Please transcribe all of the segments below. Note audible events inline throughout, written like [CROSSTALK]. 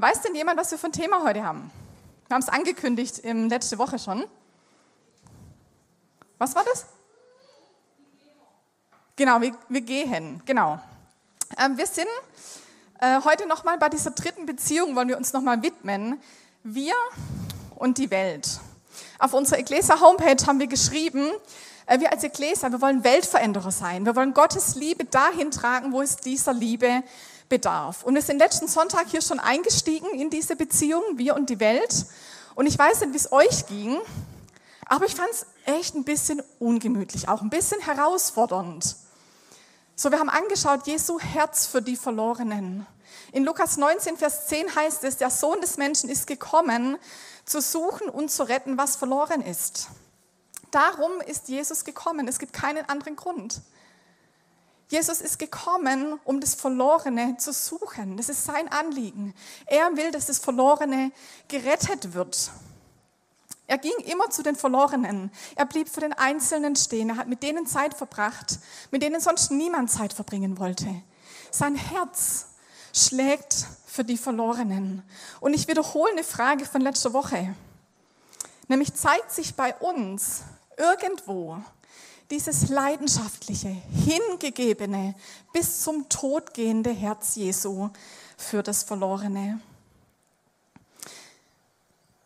Weiß denn jemand, was wir für ein Thema heute haben? Wir haben es angekündigt im letzte Woche schon. Was war das? Genau, wir, wir gehen, genau. Ähm, wir sind äh, heute nochmal bei dieser dritten Beziehung, wollen wir uns nochmal widmen. Wir und die Welt. Auf unserer Ecclesia Homepage haben wir geschrieben, äh, wir als Ecclesia, wir wollen Weltveränderer sein. Wir wollen Gottes Liebe dahin tragen, wo es dieser Liebe bedarf. Und wir sind letzten Sonntag hier schon eingestiegen in diese Beziehung, wir und die Welt. Und ich weiß nicht, wie es euch ging, aber ich fand es echt ein bisschen ungemütlich, auch ein bisschen herausfordernd. So, wir haben angeschaut, Jesu Herz für die Verlorenen. In Lukas 19, Vers 10 heißt es, der Sohn des Menschen ist gekommen, zu suchen und zu retten, was verloren ist. Darum ist Jesus gekommen. Es gibt keinen anderen Grund. Jesus ist gekommen, um das Verlorene zu suchen. Das ist sein Anliegen. Er will, dass das Verlorene gerettet wird. Er ging immer zu den Verlorenen. Er blieb für den Einzelnen stehen. Er hat mit denen Zeit verbracht, mit denen sonst niemand Zeit verbringen wollte. Sein Herz schlägt für die Verlorenen. Und ich wiederhole eine Frage von letzter Woche. Nämlich zeigt sich bei uns irgendwo dieses leidenschaftliche, hingegebene, bis zum Tod gehende Herz Jesu für das Verlorene.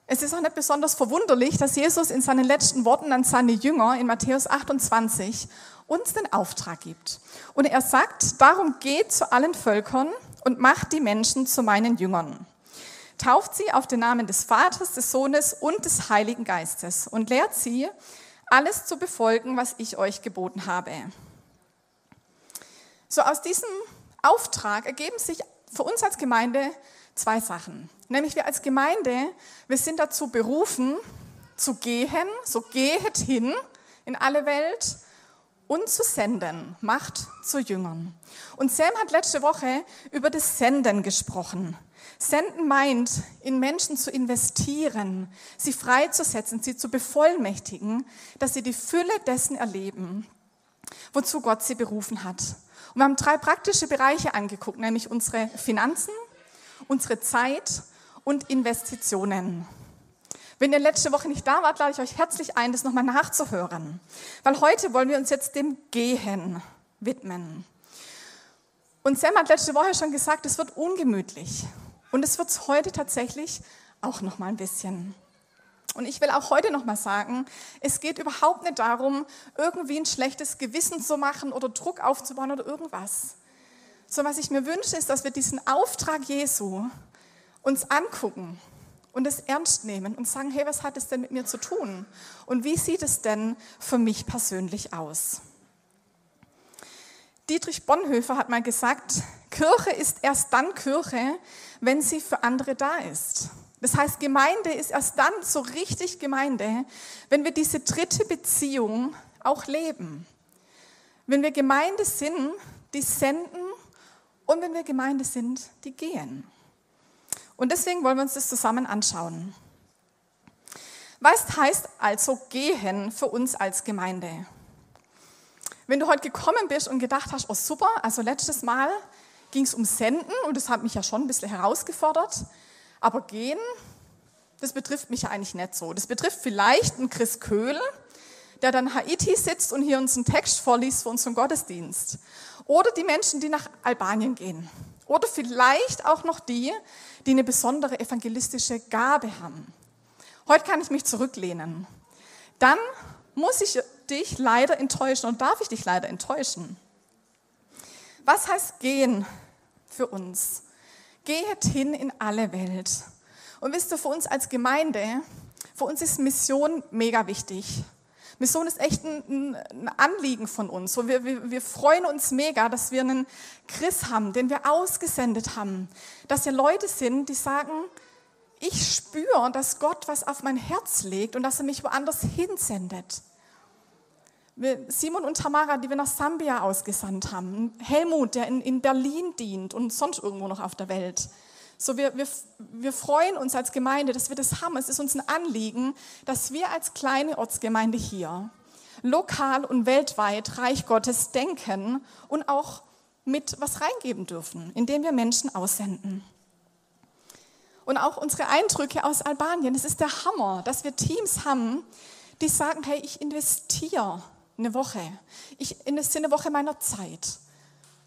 Es ist auch nicht besonders verwunderlich, dass Jesus in seinen letzten Worten an seine Jünger in Matthäus 28 uns den Auftrag gibt. Und er sagt, darum geht zu allen Völkern und macht die Menschen zu meinen Jüngern. Tauft sie auf den Namen des Vaters, des Sohnes und des Heiligen Geistes und lehrt sie, alles zu befolgen, was ich euch geboten habe. So aus diesem Auftrag ergeben sich für uns als Gemeinde zwei Sachen. Nämlich wir als Gemeinde, wir sind dazu berufen, zu gehen, so gehet hin in alle Welt und zu senden, macht zu Jüngern. Und Sam hat letzte Woche über das Senden gesprochen. Senden meint, in Menschen zu investieren, sie freizusetzen, sie zu bevollmächtigen, dass sie die Fülle dessen erleben, wozu Gott sie berufen hat. Und wir haben drei praktische Bereiche angeguckt, nämlich unsere Finanzen, unsere Zeit und Investitionen. Wenn ihr letzte Woche nicht da wart, lade ich euch herzlich ein, das nochmal nachzuhören. Weil heute wollen wir uns jetzt dem Gehen widmen. Und Sam hat letzte Woche schon gesagt, es wird ungemütlich. Und es wird es heute tatsächlich auch noch mal ein bisschen. Und ich will auch heute noch mal sagen, es geht überhaupt nicht darum, irgendwie ein schlechtes Gewissen zu machen oder Druck aufzubauen oder irgendwas. So was ich mir wünsche, ist, dass wir diesen Auftrag Jesu uns angucken und es ernst nehmen und sagen, hey, was hat es denn mit mir zu tun? Und wie sieht es denn für mich persönlich aus? Dietrich Bonhoeffer hat mal gesagt, Kirche ist erst dann Kirche, wenn sie für andere da ist. Das heißt, Gemeinde ist erst dann so richtig Gemeinde, wenn wir diese dritte Beziehung auch leben. Wenn wir Gemeinde sind, die senden und wenn wir Gemeinde sind, die gehen. Und deswegen wollen wir uns das zusammen anschauen. Was heißt also gehen für uns als Gemeinde? Wenn du heute gekommen bist und gedacht hast, oh super, also letztes Mal ging es um Senden und das hat mich ja schon ein bisschen herausgefordert, aber gehen, das betrifft mich ja eigentlich nicht so. Das betrifft vielleicht einen Chris Köhl, der dann Haiti sitzt und hier uns einen Text vorliest für unseren Gottesdienst. Oder die Menschen, die nach Albanien gehen. Oder vielleicht auch noch die, die eine besondere evangelistische Gabe haben. Heute kann ich mich zurücklehnen. Dann muss ich dich leider enttäuschen und darf ich dich leider enttäuschen. Was heißt gehen für uns? Geht hin in alle Welt. Und wisst ihr, für uns als Gemeinde, für uns ist Mission mega wichtig. Mission ist echt ein, ein Anliegen von uns. Wir, wir, wir freuen uns mega, dass wir einen Chris haben, den wir ausgesendet haben. Dass wir Leute sind, die sagen, ich spüre, dass Gott was auf mein Herz legt und dass er mich woanders hinsendet. Simon und Tamara, die wir nach Sambia ausgesandt haben. Helmut, der in, in Berlin dient und sonst irgendwo noch auf der Welt. So, wir, wir, wir freuen uns als Gemeinde, dass wir das haben. Es ist uns ein Anliegen, dass wir als kleine Ortsgemeinde hier lokal und weltweit Reich Gottes denken und auch mit was reingeben dürfen, indem wir Menschen aussenden. und auch unsere Eindrücke aus Albanien. Es ist der Hammer, dass wir Teams haben, die sagen, hey, ich investiere eine Woche. Ich investiere eine Woche meiner Zeit.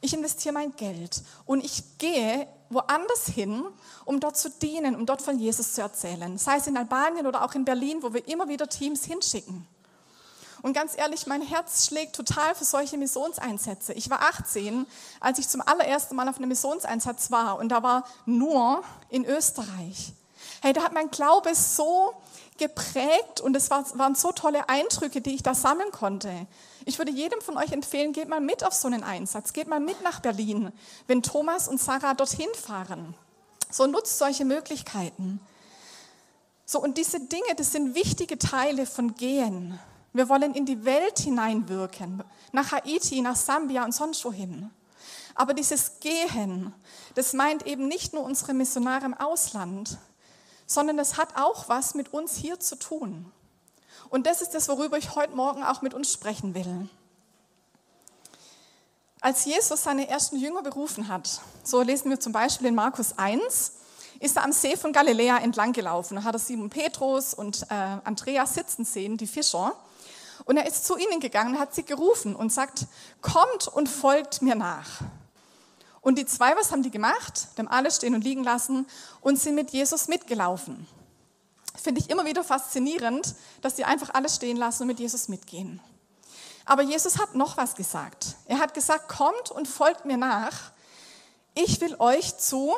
Ich investiere mein Geld und ich gehe woanders hin, um dort zu dienen, um dort von Jesus zu erzählen. Sei es in Albanien oder auch in Berlin, wo wir immer wieder Teams hinschicken. Und ganz ehrlich, mein Herz schlägt total für solche Missionseinsätze. Ich war 18, als ich zum allerersten Mal auf einem Missionseinsatz war und da war nur in Österreich. Hey, da hat mein Glaube so geprägt und es waren so tolle Eindrücke, die ich da sammeln konnte. Ich würde jedem von euch empfehlen, geht mal mit auf so einen Einsatz, geht mal mit nach Berlin, wenn Thomas und Sarah dorthin fahren. So nutzt solche Möglichkeiten. So, und diese Dinge, das sind wichtige Teile von Gehen. Wir wollen in die Welt hineinwirken, nach Haiti, nach Sambia und sonst wohin. Aber dieses Gehen, das meint eben nicht nur unsere Missionare im Ausland, sondern es hat auch was mit uns hier zu tun. Und das ist das, worüber ich heute Morgen auch mit uns sprechen will. Als Jesus seine ersten Jünger berufen hat, so lesen wir zum Beispiel in Markus 1, ist er am See von Galiläa entlang gelaufen. Da hat er Simon Petrus und äh, Andreas sitzen sehen, die Fischer. Und er ist zu ihnen gegangen, hat sie gerufen und sagt, kommt und folgt mir nach. Und die zwei, was haben die gemacht? Die haben alle stehen und liegen lassen und sind mit Jesus mitgelaufen. Finde ich immer wieder faszinierend, dass die einfach alles stehen lassen und mit Jesus mitgehen. Aber Jesus hat noch was gesagt. Er hat gesagt, kommt und folgt mir nach. Ich will euch zu,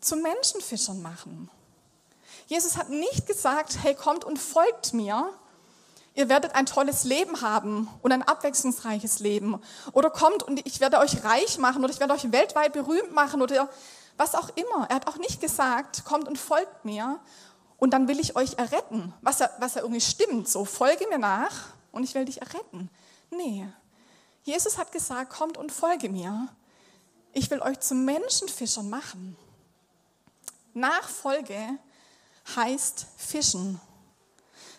zu Menschenfischern machen. Jesus hat nicht gesagt, hey, kommt und folgt mir, ihr werdet ein tolles Leben haben und ein abwechslungsreiches Leben. Oder kommt und ich werde euch reich machen oder ich werde euch weltweit berühmt machen oder was auch immer. Er hat auch nicht gesagt, kommt und folgt mir und dann will ich euch erretten. Was ja, was ja irgendwie stimmt, so folge mir nach und ich will dich erretten. Nee, Jesus hat gesagt, kommt und folge mir. Ich will euch zu Menschenfischern machen. Nachfolge heißt Fischen.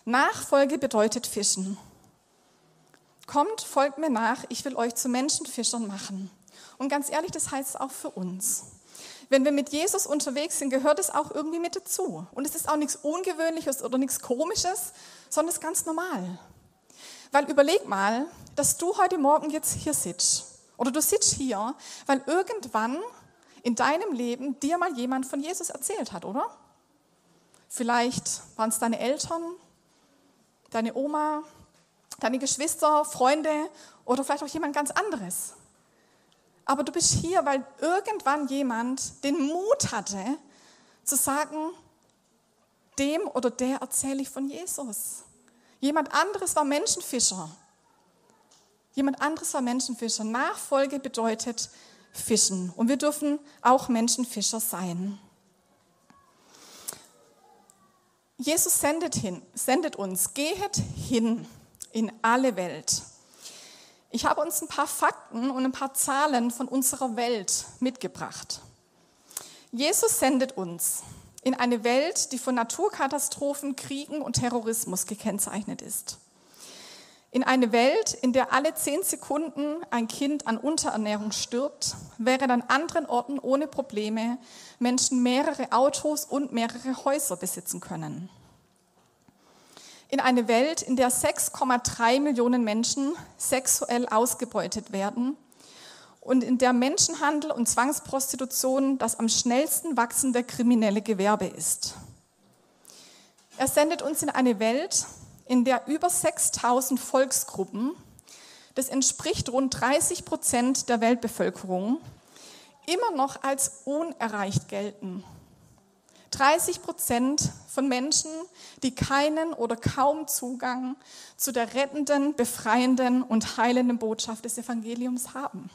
Nachfolge bedeutet Fischen. Kommt, folgt mir nach, ich will euch zu Menschenfischern machen. Und ganz ehrlich, das heißt auch für uns. Wenn wir mit Jesus unterwegs sind, gehört es auch irgendwie mit dazu. Und es ist auch nichts Ungewöhnliches oder nichts Komisches, sondern es ist ganz normal. Weil überleg mal, dass du heute Morgen jetzt hier sitzt. Oder du sitzt hier, weil irgendwann in deinem Leben dir mal jemand von Jesus erzählt hat, oder? Vielleicht waren es deine Eltern, deine Oma, deine Geschwister, Freunde oder vielleicht auch jemand ganz anderes. Aber du bist hier, weil irgendwann jemand den Mut hatte, zu sagen, dem oder der erzähle ich von Jesus. Jemand anderes war Menschenfischer. Jemand anderes war Menschenfischer. Nachfolge bedeutet Fischen. Und wir dürfen auch Menschenfischer sein. Jesus sendet, hin, sendet uns, gehet hin in alle Welt. Ich habe uns ein paar Fakten und ein paar Zahlen von unserer Welt mitgebracht. Jesus sendet uns in eine Welt, die von Naturkatastrophen, Kriegen und Terrorismus gekennzeichnet ist. In eine Welt, in der alle zehn Sekunden ein Kind an Unterernährung stirbt, während an anderen Orten ohne Probleme Menschen mehrere Autos und mehrere Häuser besitzen können. In eine Welt, in der 6,3 Millionen Menschen sexuell ausgebeutet werden und in der Menschenhandel und Zwangsprostitution das am schnellsten wachsende kriminelle Gewerbe ist. Er sendet uns in eine Welt, in der über 6000 Volksgruppen, das entspricht rund 30 Prozent der Weltbevölkerung, immer noch als unerreicht gelten. 30 Prozent von Menschen, die keinen oder kaum Zugang zu der rettenden, befreienden und heilenden Botschaft des Evangeliums haben.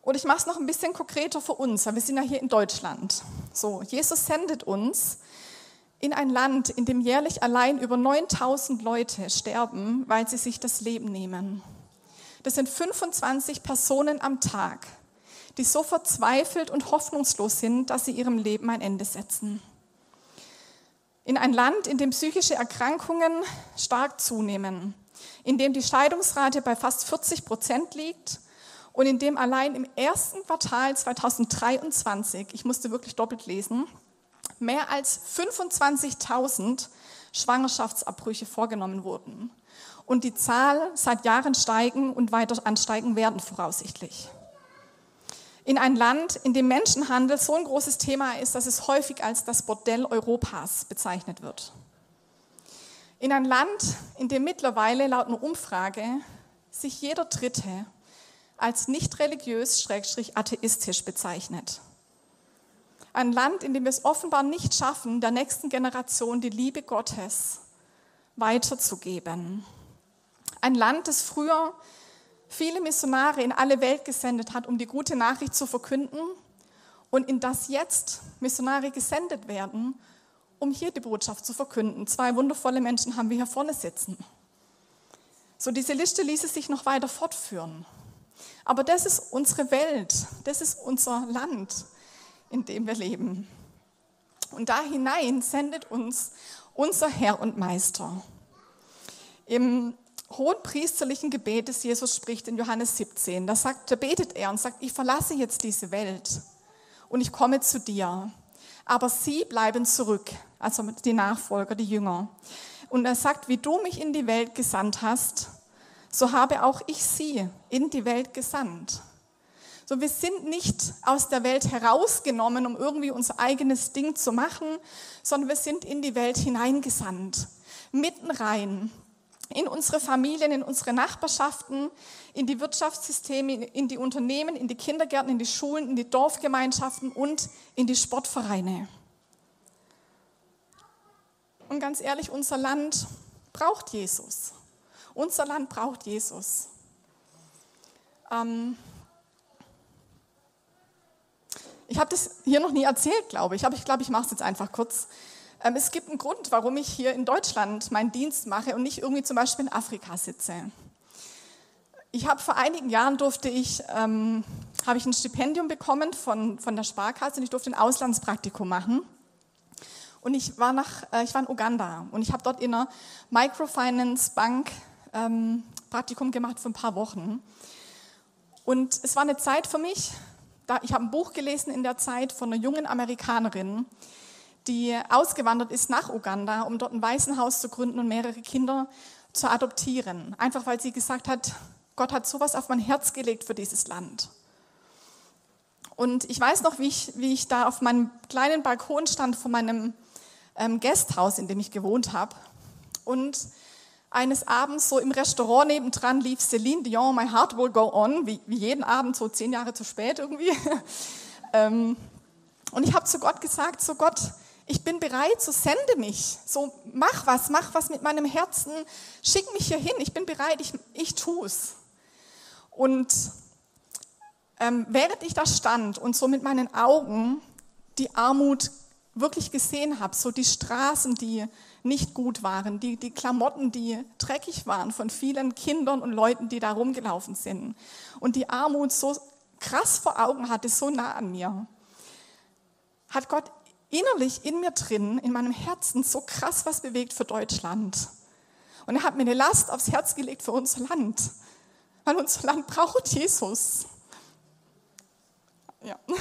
Und ich mache es noch ein bisschen konkreter für uns, weil wir sind ja hier in Deutschland. So, Jesus sendet uns in ein Land, in dem jährlich allein über 9000 Leute sterben, weil sie sich das Leben nehmen. Das sind 25 Personen am Tag, die so verzweifelt und hoffnungslos sind, dass sie ihrem Leben ein Ende setzen. In ein Land, in dem psychische Erkrankungen stark zunehmen, in dem die Scheidungsrate bei fast 40 Prozent liegt und in dem allein im ersten Quartal 2023, ich musste wirklich doppelt lesen, mehr als 25.000 Schwangerschaftsabbrüche vorgenommen wurden. Und die Zahl seit Jahren steigen und weiter ansteigen werden voraussichtlich. In ein Land, in dem Menschenhandel so ein großes Thema ist, dass es häufig als das Bordell Europas bezeichnet wird. In ein Land, in dem mittlerweile laut einer Umfrage sich jeder Dritte als nicht religiös, schrägstrich atheistisch bezeichnet. Ein Land, in dem wir es offenbar nicht schaffen, der nächsten Generation die Liebe Gottes weiterzugeben. Ein Land, das früher viele Missionare in alle Welt gesendet hat, um die gute Nachricht zu verkünden und in das jetzt Missionare gesendet werden, um hier die Botschaft zu verkünden. Zwei wundervolle Menschen haben wir hier vorne sitzen. So, diese Liste ließe sich noch weiter fortführen. Aber das ist unsere Welt, das ist unser Land in dem wir leben. Und da hinein sendet uns unser Herr und Meister. Im hohenpriesterlichen Gebet, das Jesus spricht in Johannes 17, da, sagt, da betet er und sagt, ich verlasse jetzt diese Welt und ich komme zu dir. Aber sie bleiben zurück, also die Nachfolger, die Jünger. Und er sagt, wie du mich in die Welt gesandt hast, so habe auch ich sie in die Welt gesandt. So, wir sind nicht aus der Welt herausgenommen, um irgendwie unser eigenes Ding zu machen, sondern wir sind in die Welt hineingesandt, mitten rein, in unsere Familien, in unsere Nachbarschaften, in die Wirtschaftssysteme, in die Unternehmen, in die Kindergärten, in die Schulen, in die Dorfgemeinschaften und in die Sportvereine. Und ganz ehrlich, unser Land braucht Jesus. Unser Land braucht Jesus. Ähm, ich habe das hier noch nie erzählt, glaube ich, aber ich glaube, ich mache es jetzt einfach kurz. Ähm, es gibt einen Grund, warum ich hier in Deutschland meinen Dienst mache und nicht irgendwie zum Beispiel in Afrika sitze. Ich habe vor einigen Jahren durfte ich, ähm, habe ich ein Stipendium bekommen von, von der Sparkasse und ich durfte ein Auslandspraktikum machen. Und ich war, nach, äh, ich war in Uganda und ich habe dort in einer Microfinance Bank ähm, Praktikum gemacht für ein paar Wochen. Und es war eine Zeit für mich, ich habe ein Buch gelesen in der Zeit von einer jungen Amerikanerin, die ausgewandert ist nach Uganda, um dort ein Waisenhaus zu gründen und mehrere Kinder zu adoptieren. Einfach weil sie gesagt hat, Gott hat sowas auf mein Herz gelegt für dieses Land. Und ich weiß noch, wie ich, wie ich da auf meinem kleinen Balkon stand von meinem ähm, Gasthaus, in dem ich gewohnt habe. Und eines Abends so im Restaurant nebendran lief Celine Dion, My Heart Will Go On, wie, wie jeden Abend, so zehn Jahre zu spät irgendwie. [LAUGHS] ähm, und ich habe zu Gott gesagt, so Gott, ich bin bereit, so sende mich, so mach was, mach was mit meinem Herzen, schick mich hier hin, ich bin bereit, ich, ich tue es. Und ähm, während ich da stand und so mit meinen Augen die Armut wirklich gesehen habe, so die Straßen, die nicht gut waren, die, die Klamotten, die dreckig waren von vielen Kindern und Leuten, die da rumgelaufen sind und die Armut so krass vor Augen hatte, so nah an mir, hat Gott innerlich in mir drin, in meinem Herzen so krass was bewegt für Deutschland. Und er hat mir eine Last aufs Herz gelegt für unser Land, weil unser Land braucht Jesus. Ja. [LAUGHS] ja.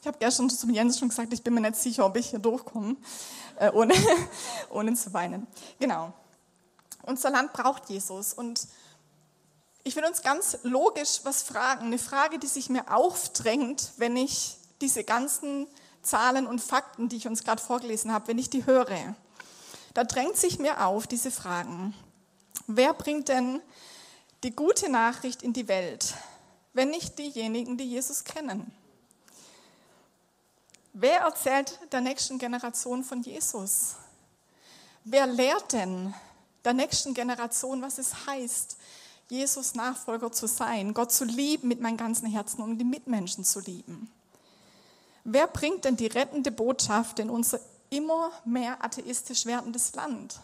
Ich habe gestern zum Jens schon gesagt, ich bin mir nicht sicher, ob ich hier durchkomme, äh, ohne, [LAUGHS] ohne zu weinen. Genau. Unser Land braucht Jesus. Und ich will uns ganz logisch was fragen. Eine Frage, die sich mir aufdrängt, wenn ich diese ganzen Zahlen und Fakten, die ich uns gerade vorgelesen habe, wenn ich die höre. Da drängt sich mir auf diese Fragen. Wer bringt denn die gute Nachricht in die Welt, wenn nicht diejenigen, die Jesus kennen? Wer erzählt der nächsten Generation von Jesus? Wer lehrt denn der nächsten Generation, was es heißt, Jesus Nachfolger zu sein, Gott zu lieben mit meinem ganzen Herzen und die Mitmenschen zu lieben? Wer bringt denn die rettende Botschaft in unser immer mehr atheistisch werdendes Land?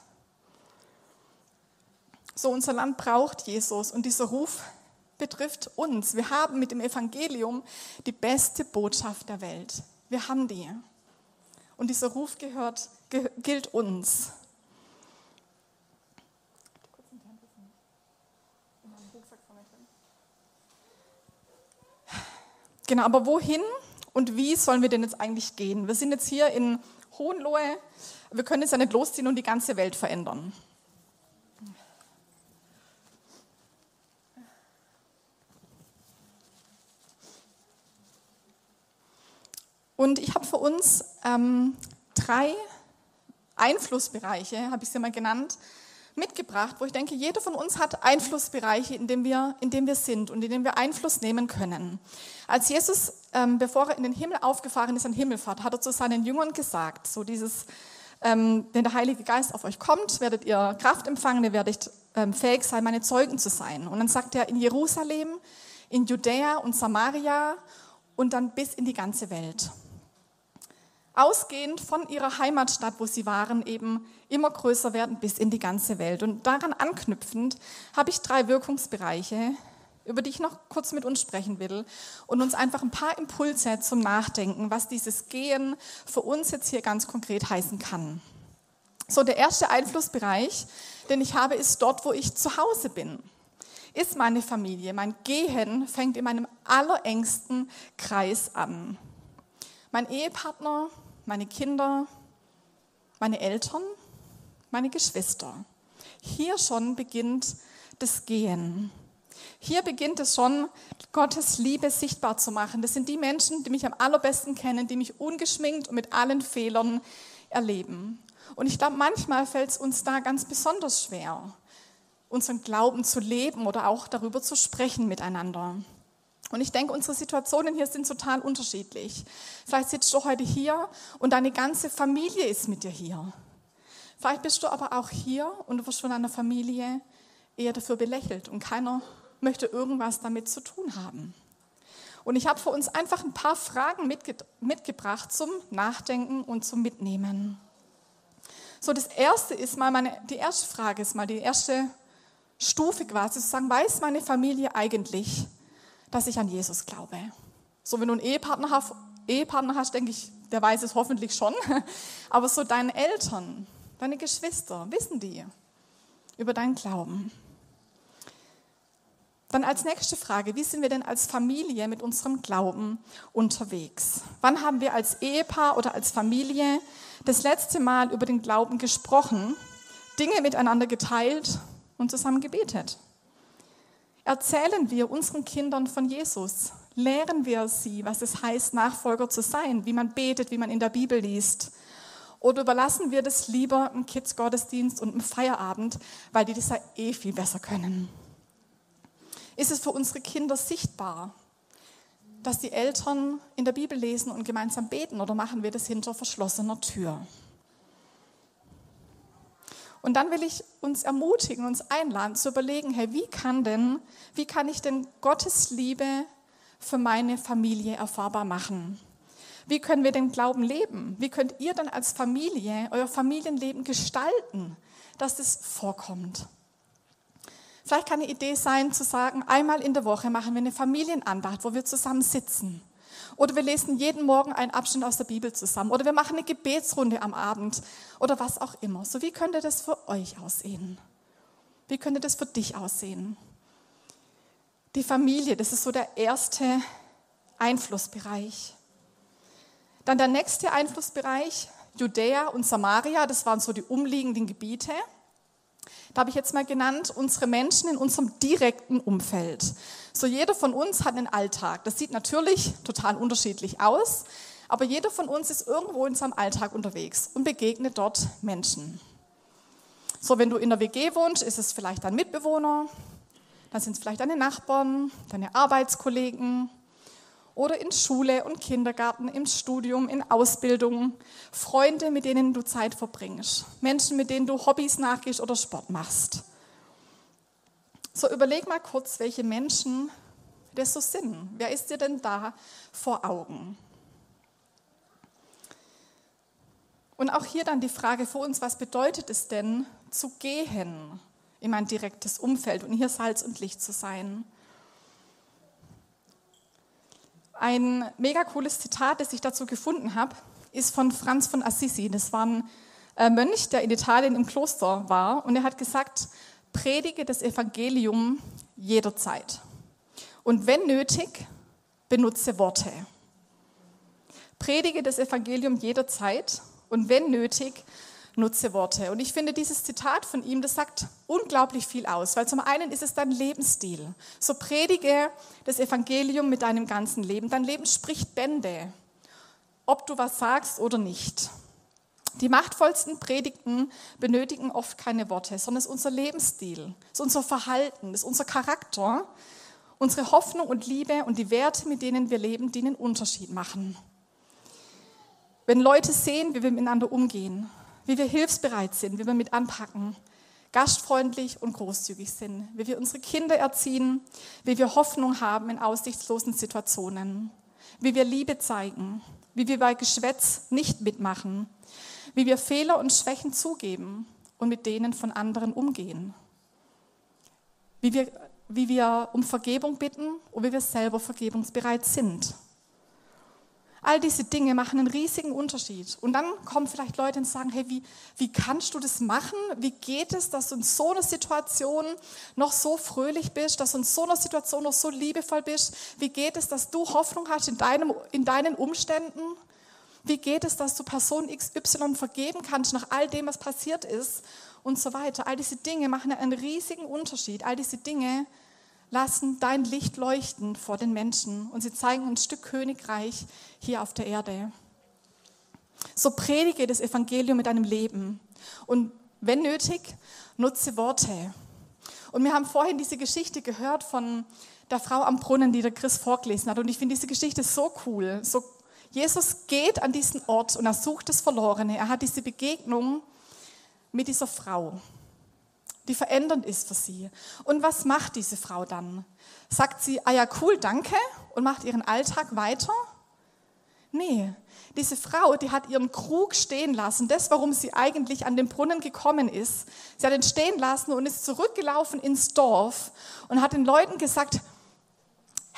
So, unser Land braucht Jesus und dieser Ruf betrifft uns. Wir haben mit dem Evangelium die beste Botschaft der Welt. Wir haben die. Und dieser Ruf gehört, gilt uns. Genau, aber wohin und wie sollen wir denn jetzt eigentlich gehen? Wir sind jetzt hier in Hohenlohe. Wir können jetzt ja nicht losziehen und die ganze Welt verändern. Und ich habe für uns ähm, drei Einflussbereiche, habe ich sie mal genannt, mitgebracht, wo ich denke, jeder von uns hat Einflussbereiche, in denen wir, in denen wir sind und in denen wir Einfluss nehmen können. Als Jesus, ähm, bevor er in den Himmel aufgefahren ist an Himmelfahrt, hat er zu seinen Jüngern gesagt, so dieses, ähm, wenn der Heilige Geist auf euch kommt, werdet ihr Kraft empfangen, ihr werdet ähm, fähig sein, meine Zeugen zu sein. Und dann sagt er in Jerusalem, in Judäa und Samaria und dann bis in die ganze Welt ausgehend von ihrer Heimatstadt, wo sie waren, eben immer größer werden bis in die ganze Welt. Und daran anknüpfend habe ich drei Wirkungsbereiche, über die ich noch kurz mit uns sprechen will und uns einfach ein paar Impulse zum Nachdenken, was dieses Gehen für uns jetzt hier ganz konkret heißen kann. So, der erste Einflussbereich, den ich habe, ist dort, wo ich zu Hause bin. Ist meine Familie. Mein Gehen fängt in meinem allerengsten Kreis an. Mein Ehepartner, meine Kinder, meine Eltern, meine Geschwister. Hier schon beginnt das Gehen. Hier beginnt es schon, Gottes Liebe sichtbar zu machen. Das sind die Menschen, die mich am allerbesten kennen, die mich ungeschminkt und mit allen Fehlern erleben. Und ich glaube, manchmal fällt es uns da ganz besonders schwer, unseren Glauben zu leben oder auch darüber zu sprechen miteinander. Und ich denke, unsere Situationen hier sind total unterschiedlich. Vielleicht sitzt du heute hier und deine ganze Familie ist mit dir hier. Vielleicht bist du aber auch hier und du wirst von deiner Familie eher dafür belächelt und keiner möchte irgendwas damit zu tun haben. Und ich habe für uns einfach ein paar Fragen mitge mitgebracht zum Nachdenken und zum Mitnehmen. So, das erste ist mal meine, die erste Frage ist mal die erste Stufe quasi zu sagen, weiß meine Familie eigentlich, dass ich an Jesus glaube. So, wenn du einen Ehepartner hast, Ehepartner hast, denke ich, der weiß es hoffentlich schon. [LAUGHS] Aber so deine Eltern, deine Geschwister, wissen die über deinen Glauben? Dann als nächste Frage, wie sind wir denn als Familie mit unserem Glauben unterwegs? Wann haben wir als Ehepaar oder als Familie das letzte Mal über den Glauben gesprochen, Dinge miteinander geteilt und zusammen gebetet? Erzählen wir unseren Kindern von Jesus? Lehren wir sie, was es heißt, Nachfolger zu sein, wie man betet, wie man in der Bibel liest? Oder überlassen wir das lieber im Kids-Gottesdienst und im Feierabend, weil die das ja eh viel besser können? Ist es für unsere Kinder sichtbar, dass die Eltern in der Bibel lesen und gemeinsam beten oder machen wir das hinter verschlossener Tür? Und dann will ich uns ermutigen, uns einladen zu überlegen, hey, wie kann denn, wie kann ich denn Gottes Liebe für meine Familie erfahrbar machen? Wie können wir den Glauben leben? Wie könnt ihr dann als Familie euer Familienleben gestalten, dass es vorkommt? Vielleicht kann eine Idee sein, zu sagen, einmal in der Woche machen wir eine Familienandacht, wo wir zusammen sitzen oder wir lesen jeden Morgen einen Abschnitt aus der Bibel zusammen. Oder wir machen eine Gebetsrunde am Abend. Oder was auch immer. So, wie könnte das für euch aussehen? Wie könnte das für dich aussehen? Die Familie, das ist so der erste Einflussbereich. Dann der nächste Einflussbereich, Judäa und Samaria, das waren so die umliegenden Gebiete. Da habe ich jetzt mal genannt, unsere Menschen in unserem direkten Umfeld. So jeder von uns hat einen Alltag. Das sieht natürlich total unterschiedlich aus, aber jeder von uns ist irgendwo in seinem Alltag unterwegs und begegnet dort Menschen. So, wenn du in der WG wohnst, ist es vielleicht dein Mitbewohner, dann sind es vielleicht deine Nachbarn, deine Arbeitskollegen, oder in Schule und Kindergarten, im Studium, in Ausbildung, Freunde, mit denen du Zeit verbringst, Menschen, mit denen du Hobbys nachgehst oder Sport machst. So überleg mal kurz, welche Menschen das so sind. Wer ist dir denn da vor Augen? Und auch hier dann die Frage für uns, was bedeutet es denn zu gehen in mein direktes Umfeld und hier Salz und Licht zu sein? Ein mega cooles Zitat, das ich dazu gefunden habe, ist von Franz von Assisi. Das war ein äh, Mönch, der in Italien im Kloster war. Und er hat gesagt, predige das Evangelium jederzeit. Und wenn nötig, benutze Worte. Predige das Evangelium jederzeit und wenn nötig, nutze Worte. Und ich finde dieses Zitat von ihm, das sagt unglaublich viel aus, weil zum einen ist es dein Lebensstil. So predige das Evangelium mit deinem ganzen Leben. Dein Leben spricht Bände, ob du was sagst oder nicht. Die machtvollsten Predigten benötigen oft keine Worte, sondern es ist unser Lebensstil, es ist unser Verhalten, es ist unser Charakter, unsere Hoffnung und Liebe und die Werte, mit denen wir leben, die einen Unterschied machen. Wenn Leute sehen, wie wir miteinander umgehen, wie wir hilfsbereit sind, wie wir mit anpacken, gastfreundlich und großzügig sind, wie wir unsere Kinder erziehen, wie wir Hoffnung haben in aussichtslosen Situationen, wie wir Liebe zeigen, wie wir bei Geschwätz nicht mitmachen, wie wir Fehler und Schwächen zugeben und mit denen von anderen umgehen, wie wir, wie wir um Vergebung bitten und wie wir selber vergebungsbereit sind. All diese Dinge machen einen riesigen Unterschied. Und dann kommen vielleicht Leute und sagen, hey, wie, wie kannst du das machen? Wie geht es, dass du in so einer Situation noch so fröhlich bist, dass du in so einer Situation noch so liebevoll bist? Wie geht es, dass du Hoffnung hast in, deinem, in deinen Umständen? Wie geht es, dass du Person XY vergeben kannst nach all dem, was passiert ist und so weiter? All diese Dinge machen einen riesigen Unterschied. All diese Dinge lassen dein Licht leuchten vor den Menschen und sie zeigen ein Stück Königreich hier auf der Erde. So predige das Evangelium mit deinem Leben und wenn nötig, nutze Worte. Und wir haben vorhin diese Geschichte gehört von der Frau am Brunnen, die der Chris vorgelesen hat. Und ich finde diese Geschichte so cool. So, Jesus geht an diesen Ort und er sucht das Verlorene. Er hat diese Begegnung mit dieser Frau die verändernd ist für sie. Und was macht diese Frau dann? Sagt sie, ah ja, cool, danke und macht ihren Alltag weiter? Nee, diese Frau, die hat ihren Krug stehen lassen, das, warum sie eigentlich an den Brunnen gekommen ist. Sie hat ihn stehen lassen und ist zurückgelaufen ins Dorf und hat den Leuten gesagt,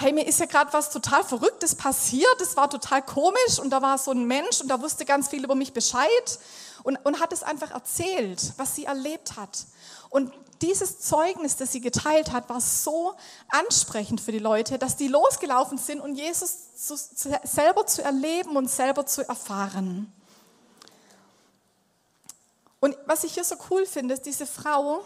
hey, mir ist ja gerade was total Verrücktes passiert, es war total komisch und da war so ein Mensch und da wusste ganz viel über mich Bescheid und, und hat es einfach erzählt, was sie erlebt hat. Und dieses Zeugnis, das sie geteilt hat, war so ansprechend für die Leute, dass die losgelaufen sind und Jesus zu, zu, selber zu erleben und selber zu erfahren. Und was ich hier so cool finde, ist diese Frau,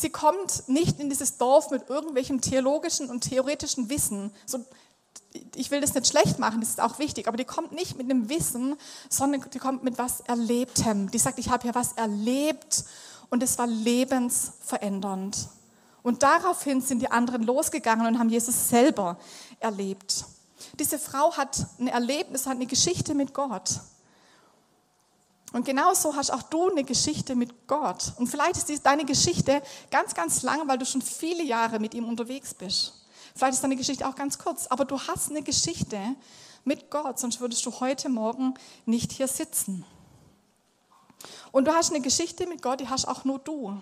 sie kommt nicht in dieses Dorf mit irgendwelchem theologischen und theoretischen Wissen. So, ich will das nicht schlecht machen, das ist auch wichtig, aber die kommt nicht mit einem Wissen, sondern die kommt mit was Erlebtem. Die sagt, ich habe ja was erlebt und es war lebensverändernd. Und daraufhin sind die anderen losgegangen und haben Jesus selber erlebt. Diese Frau hat ein Erlebnis, hat eine Geschichte mit Gott. Und genauso hast auch du eine Geschichte mit Gott. Und vielleicht ist deine Geschichte ganz, ganz lang, weil du schon viele Jahre mit ihm unterwegs bist. Vielleicht ist deine Geschichte auch ganz kurz, aber du hast eine Geschichte mit Gott, sonst würdest du heute Morgen nicht hier sitzen. Und du hast eine Geschichte mit Gott, die hast auch nur du.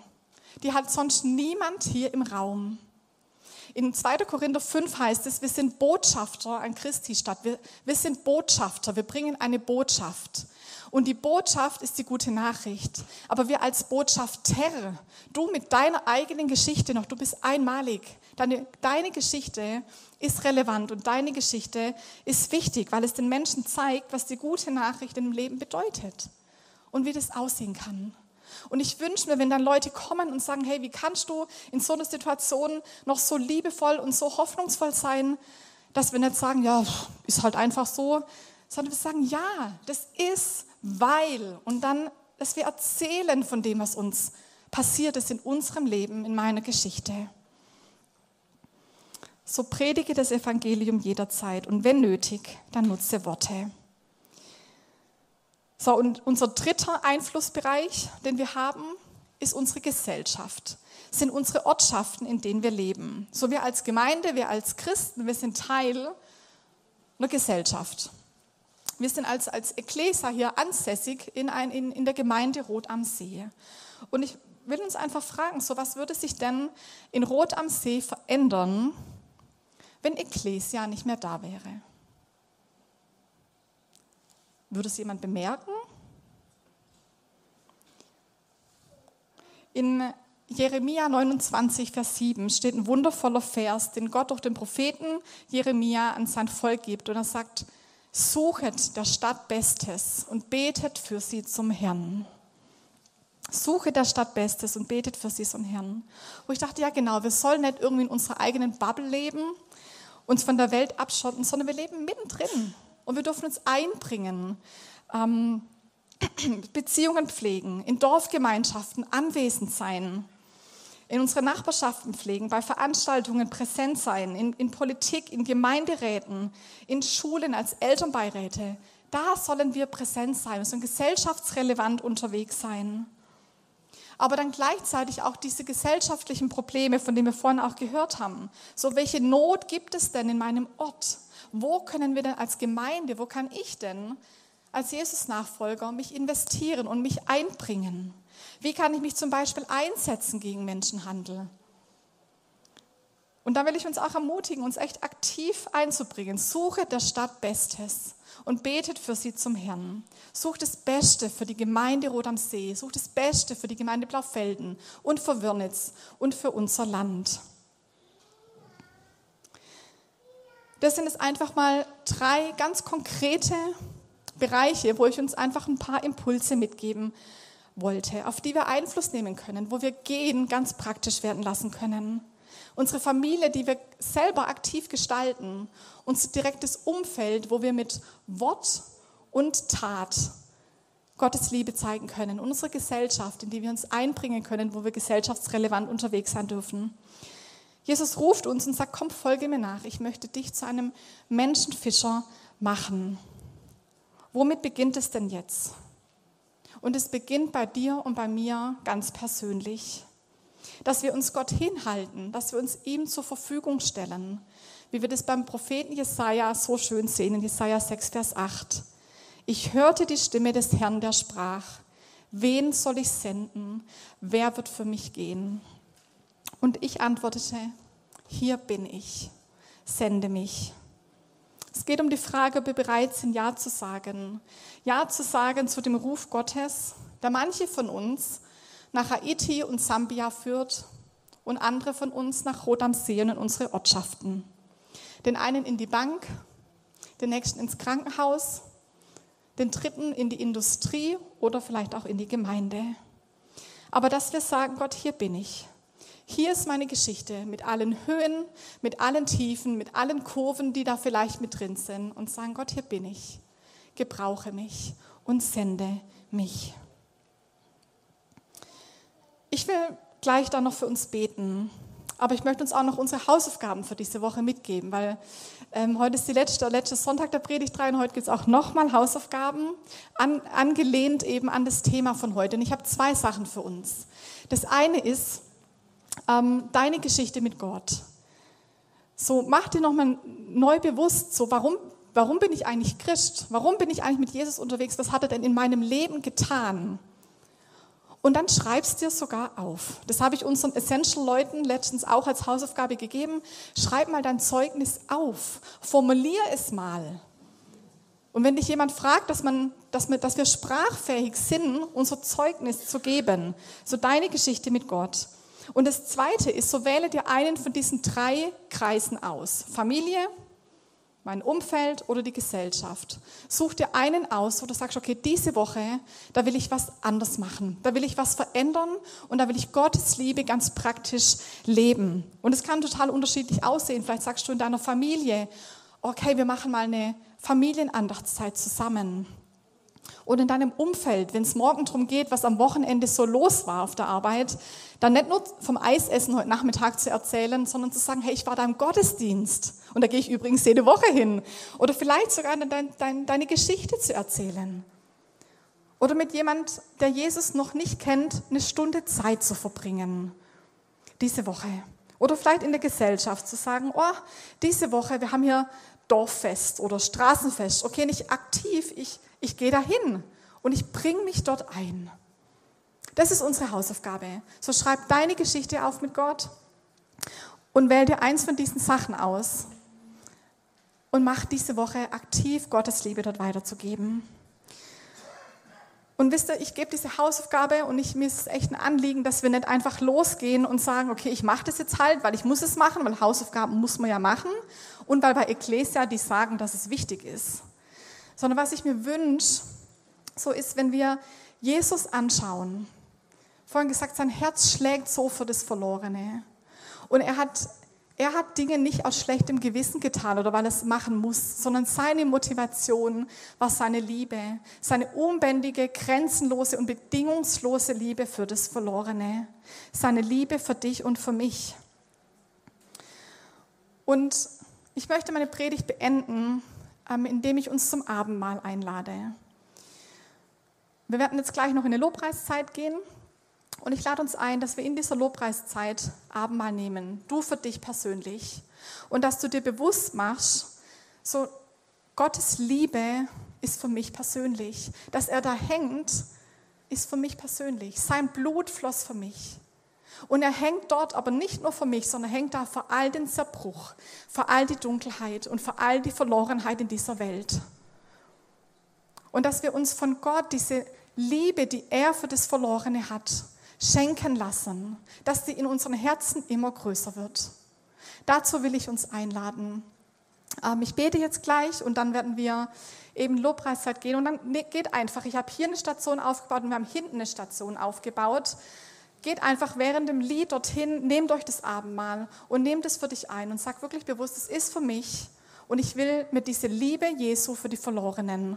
Die hat sonst niemand hier im Raum. In 2. Korinther 5 heißt es, wir sind Botschafter an Christi Stadt. Wir, wir sind Botschafter, wir bringen eine Botschaft. Und die Botschaft ist die gute Nachricht. Aber wir als Botschafter, du mit deiner eigenen Geschichte noch, du bist einmalig. Deine, deine Geschichte ist relevant und deine Geschichte ist wichtig, weil es den Menschen zeigt, was die gute Nachricht im Leben bedeutet und wie das aussehen kann. Und ich wünsche mir, wenn dann Leute kommen und sagen, hey, wie kannst du in so einer Situation noch so liebevoll und so hoffnungsvoll sein, dass wir nicht sagen, ja, ist halt einfach so, sondern wir sagen, ja, das ist, weil. Und dann, dass wir erzählen von dem, was uns passiert ist in unserem Leben, in meiner Geschichte. So predige das Evangelium jederzeit und wenn nötig, dann nutze Worte. So, und unser dritter Einflussbereich, den wir haben, ist unsere Gesellschaft, sind unsere Ortschaften, in denen wir leben. So wir als Gemeinde, wir als Christen, wir sind Teil einer Gesellschaft. Wir sind als, als Ekklesia hier ansässig in, ein, in, in der Gemeinde Rot am See. Und ich will uns einfach fragen, so was würde sich denn in Rot am See verändern, wenn Ekklesia nicht mehr da wäre? Würde es jemand bemerken? In Jeremia 29, Vers 7 steht ein wundervoller Vers, den Gott durch den Propheten Jeremia an sein Volk gibt. Und er sagt, suchet der Stadt Bestes und betet für sie zum Herrn. Suche der Stadt Bestes und betet für sie zum Herrn. Wo ich dachte, ja genau, wir sollen nicht irgendwie in unserer eigenen Bubble leben, uns von der Welt abschotten, sondern wir leben mittendrin. Und wir dürfen uns einbringen, ähm, [CLEARS THROAT] Beziehungen pflegen, in Dorfgemeinschaften anwesend sein, in unseren Nachbarschaften pflegen, bei Veranstaltungen präsent sein, in, in Politik, in Gemeinderäten, in Schulen als Elternbeiräte. Da sollen wir präsent sein, wir sollen gesellschaftsrelevant unterwegs sein aber dann gleichzeitig auch diese gesellschaftlichen Probleme, von denen wir vorhin auch gehört haben. So, welche Not gibt es denn in meinem Ort? Wo können wir denn als Gemeinde, wo kann ich denn als Jesus-Nachfolger mich investieren und mich einbringen? Wie kann ich mich zum Beispiel einsetzen gegen Menschenhandel? Und da will ich uns auch ermutigen, uns echt aktiv einzubringen. Suche der Stadt Bestes und betet für sie zum Herrn. Sucht das Beste für die Gemeinde Rot am See, sucht das Beste für die Gemeinde Blaufelden und für Wirnitz und für unser Land. Das sind jetzt einfach mal drei ganz konkrete Bereiche, wo ich uns einfach ein paar Impulse mitgeben wollte, auf die wir Einfluss nehmen können, wo wir gehen ganz praktisch werden lassen können. Unsere Familie, die wir selber aktiv gestalten, unser direktes Umfeld, wo wir mit Wort und Tat Gottes Liebe zeigen können. Unsere Gesellschaft, in die wir uns einbringen können, wo wir gesellschaftsrelevant unterwegs sein dürfen. Jesus ruft uns und sagt, komm, folge mir nach. Ich möchte dich zu einem Menschenfischer machen. Womit beginnt es denn jetzt? Und es beginnt bei dir und bei mir ganz persönlich dass wir uns Gott hinhalten, dass wir uns ihm zur Verfügung stellen, wie wir das beim Propheten Jesaja so schön sehen in Jesaja 6, Vers 8. Ich hörte die Stimme des Herrn, der sprach: Wen soll ich senden? Wer wird für mich gehen? Und ich antwortete: Hier bin ich, sende mich. Es geht um die Frage, ob wir bereit sind, Ja zu sagen. Ja zu sagen zu dem Ruf Gottes, der manche von uns nach Haiti und Sambia führt und andere von uns nach Rot am See und in unsere Ortschaften. Den einen in die Bank, den nächsten ins Krankenhaus, den dritten in die Industrie oder vielleicht auch in die Gemeinde. Aber dass wir sagen, Gott, hier bin ich. Hier ist meine Geschichte mit allen Höhen, mit allen Tiefen, mit allen Kurven, die da vielleicht mit drin sind und sagen, Gott, hier bin ich. Gebrauche mich und sende mich. Ich will gleich dann noch für uns beten. Aber ich möchte uns auch noch unsere Hausaufgaben für diese Woche mitgeben, weil ähm, heute ist die letzte, der letzte Sonntag der Predigt rein. Heute gibt es auch nochmal Hausaufgaben, an, angelehnt eben an das Thema von heute. Und ich habe zwei Sachen für uns. Das eine ist ähm, deine Geschichte mit Gott. So, mach dir nochmal neu bewusst, so, warum, warum bin ich eigentlich Christ? Warum bin ich eigentlich mit Jesus unterwegs? Was hat er denn in meinem Leben getan? Und dann schreibst dir sogar auf. Das habe ich unseren Essential-Leuten letztens auch als Hausaufgabe gegeben. Schreib mal dein Zeugnis auf. Formulier es mal. Und wenn dich jemand fragt, dass, man, dass, wir, dass wir sprachfähig sind, unser Zeugnis zu geben, so deine Geschichte mit Gott. Und das Zweite ist, so wähle dir einen von diesen drei Kreisen aus. Familie, mein Umfeld oder die Gesellschaft. Such dir einen aus, wo du sagst, okay, diese Woche, da will ich was anders machen. Da will ich was verändern und da will ich Gottes Liebe ganz praktisch leben. Und es kann total unterschiedlich aussehen. Vielleicht sagst du in deiner Familie, okay, wir machen mal eine Familienandachtszeit zusammen oder in deinem Umfeld, wenn es morgen darum geht, was am Wochenende so los war auf der Arbeit, dann nicht nur vom Eisessen heute Nachmittag zu erzählen, sondern zu sagen, hey, ich war da im Gottesdienst und da gehe ich übrigens jede Woche hin. Oder vielleicht sogar dein, dein, deine Geschichte zu erzählen. Oder mit jemand, der Jesus noch nicht kennt, eine Stunde Zeit zu verbringen. Diese Woche. Oder vielleicht in der Gesellschaft zu sagen, oh, diese Woche, wir haben hier Dorffest oder Straßenfest. Okay, nicht aktiv, ich ich gehe dahin und ich bringe mich dort ein. Das ist unsere Hausaufgabe. So schreib deine Geschichte auf mit Gott und wähl dir eins von diesen Sachen aus und mach diese Woche aktiv, Gottes Liebe dort weiterzugeben. Und wisst ihr, ich gebe diese Hausaufgabe und ich, mir ist es echt ein Anliegen, dass wir nicht einfach losgehen und sagen, okay, ich mache das jetzt halt, weil ich muss es machen, weil Hausaufgaben muss man ja machen und weil bei Ecclesia die sagen, dass es wichtig ist. Sondern was ich mir wünsche, so ist, wenn wir Jesus anschauen. Vorhin gesagt, sein Herz schlägt so für das Verlorene. Und er hat er hat Dinge nicht aus schlechtem Gewissen getan oder weil er es machen muss, sondern seine Motivation war seine Liebe, seine unbändige, grenzenlose und bedingungslose Liebe für das Verlorene, seine Liebe für dich und für mich. Und ich möchte meine Predigt beenden, indem ich uns zum Abendmahl einlade. Wir werden jetzt gleich noch in eine Lobpreiszeit gehen. Und ich lade uns ein, dass wir in dieser Lobpreiszeit Abendmahl nehmen, du für dich persönlich. Und dass du dir bewusst machst, so Gottes Liebe ist für mich persönlich. Dass er da hängt, ist für mich persönlich. Sein Blut floss für mich. Und er hängt dort aber nicht nur für mich, sondern hängt da für all den Zerbruch, für all die Dunkelheit und für all die Verlorenheit in dieser Welt. Und dass wir uns von Gott diese Liebe, die er für das Verlorene hat, schenken lassen, dass sie in unseren Herzen immer größer wird. Dazu will ich uns einladen. Ähm, ich bete jetzt gleich und dann werden wir eben Lobpreiszeit gehen. Und dann geht einfach, ich habe hier eine Station aufgebaut und wir haben hinten eine Station aufgebaut. Geht einfach während dem Lied dorthin, nehmt euch das Abendmahl und nehmt es für dich ein und sagt wirklich bewusst, es ist für mich und ich will mir diese Liebe Jesu für die Verlorenen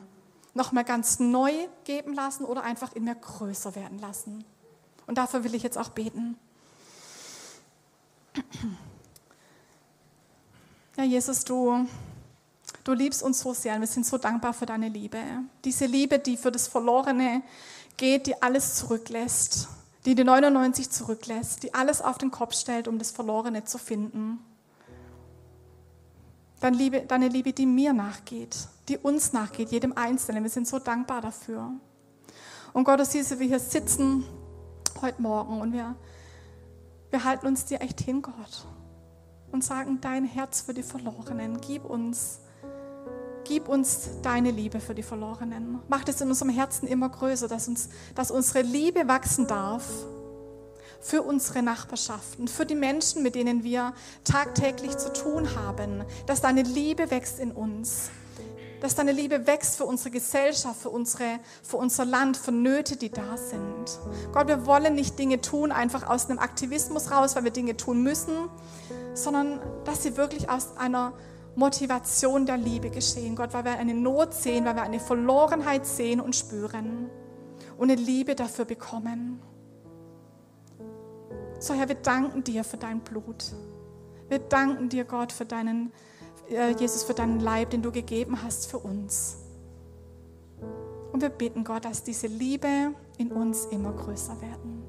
nochmal ganz neu geben lassen oder einfach in mir größer werden lassen. Und dafür will ich jetzt auch beten. Ja, Jesus, du, du liebst uns so sehr und wir sind so dankbar für deine Liebe. Diese Liebe, die für das Verlorene geht, die alles zurücklässt, die die 99 zurücklässt, die alles auf den Kopf stellt, um das Verlorene zu finden. Deine Liebe, die mir nachgeht, die uns nachgeht, jedem Einzelnen. Wir sind so dankbar dafür. Und Gott, siehst, wie wir hier sitzen heute Morgen und wir, wir halten uns dir echt hin, Gott, und sagen dein Herz für die Verlorenen. Gib uns, gib uns deine Liebe für die Verlorenen. Mach es in unserem Herzen immer größer, dass, uns, dass unsere Liebe wachsen darf für unsere Nachbarschaften, für die Menschen, mit denen wir tagtäglich zu tun haben, dass deine Liebe wächst in uns dass deine Liebe wächst für unsere Gesellschaft, für, unsere, für unser Land, für Nöte, die da sind. Gott, wir wollen nicht Dinge tun einfach aus einem Aktivismus raus, weil wir Dinge tun müssen, sondern dass sie wirklich aus einer Motivation der Liebe geschehen. Gott, weil wir eine Not sehen, weil wir eine Verlorenheit sehen und spüren und eine Liebe dafür bekommen. So Herr, wir danken dir für dein Blut. Wir danken dir, Gott, für deinen äh, Jesus, für deinen Leib, den du gegeben hast für uns. Und wir bitten Gott, dass diese Liebe in uns immer größer werden.